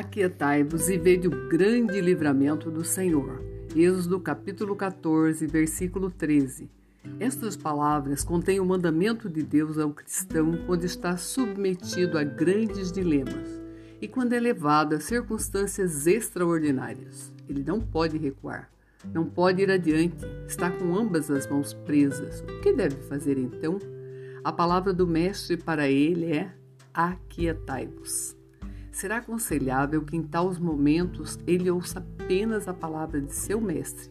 Aquietai-vos e vede o grande livramento do Senhor. Êxodo capítulo 14, versículo 13. Estas palavras contêm o mandamento de Deus ao cristão quando está submetido a grandes dilemas e quando é levado a circunstâncias extraordinárias. Ele não pode recuar, não pode ir adiante, está com ambas as mãos presas. O que deve fazer então? A palavra do Mestre para ele é: aquietai-vos. Será aconselhável que em tais momentos ele ouça apenas a palavra de seu mestre,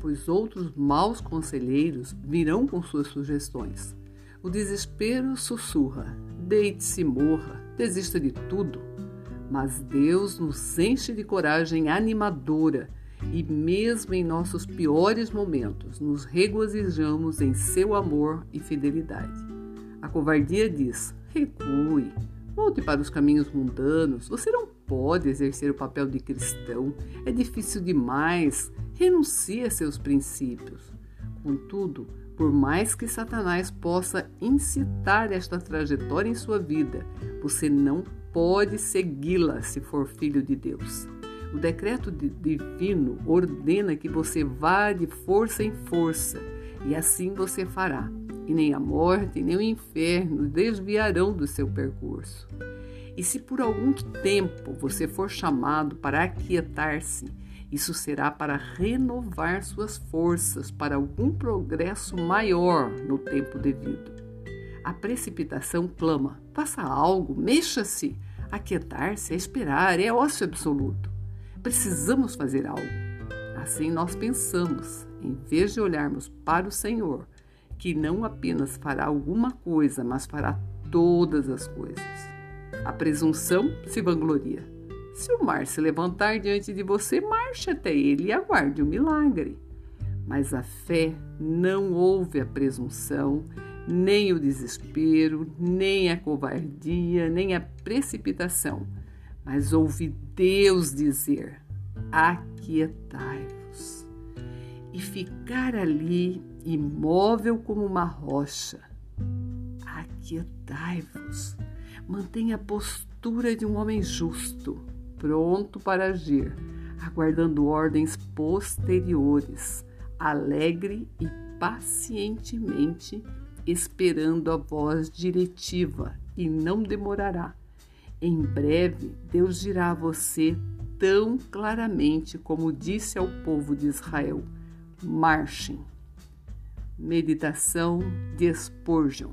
pois outros maus conselheiros virão com suas sugestões. O desespero sussurra: deite-se, morra, desista de tudo. Mas Deus nos enche de coragem animadora e, mesmo em nossos piores momentos, nos regozijamos em seu amor e fidelidade. A covardia diz: recue, Volte para os caminhos mundanos. Você não pode exercer o papel de cristão. É difícil demais. Renuncie a seus princípios. Contudo, por mais que Satanás possa incitar esta trajetória em sua vida, você não pode segui-la se for filho de Deus. O decreto divino ordena que você vá de força em força, e assim você fará e nem a morte, nem o inferno desviarão do seu percurso. E se por algum tempo você for chamado para aquietar-se, isso será para renovar suas forças para algum progresso maior no tempo devido. A precipitação clama: faça algo, mexa-se. Aquietar-se é esperar, é ócio absoluto. Precisamos fazer algo. Assim nós pensamos, em vez de olharmos para o Senhor, que não apenas fará alguma coisa, mas fará todas as coisas. A presunção se vangloria. Se o mar se levantar diante de você, marche até ele e aguarde o milagre. Mas a fé não ouve a presunção, nem o desespero, nem a covardia, nem a precipitação, mas ouve Deus dizer: Aquietai-vos. E ficar ali imóvel como uma rocha. Aquietai-vos. Mantenha a postura de um homem justo, pronto para agir, aguardando ordens posteriores, alegre e pacientemente esperando a voz diretiva e não demorará. Em breve, Deus dirá a você tão claramente como disse ao povo de Israel: marchem. Meditação de Spurgeon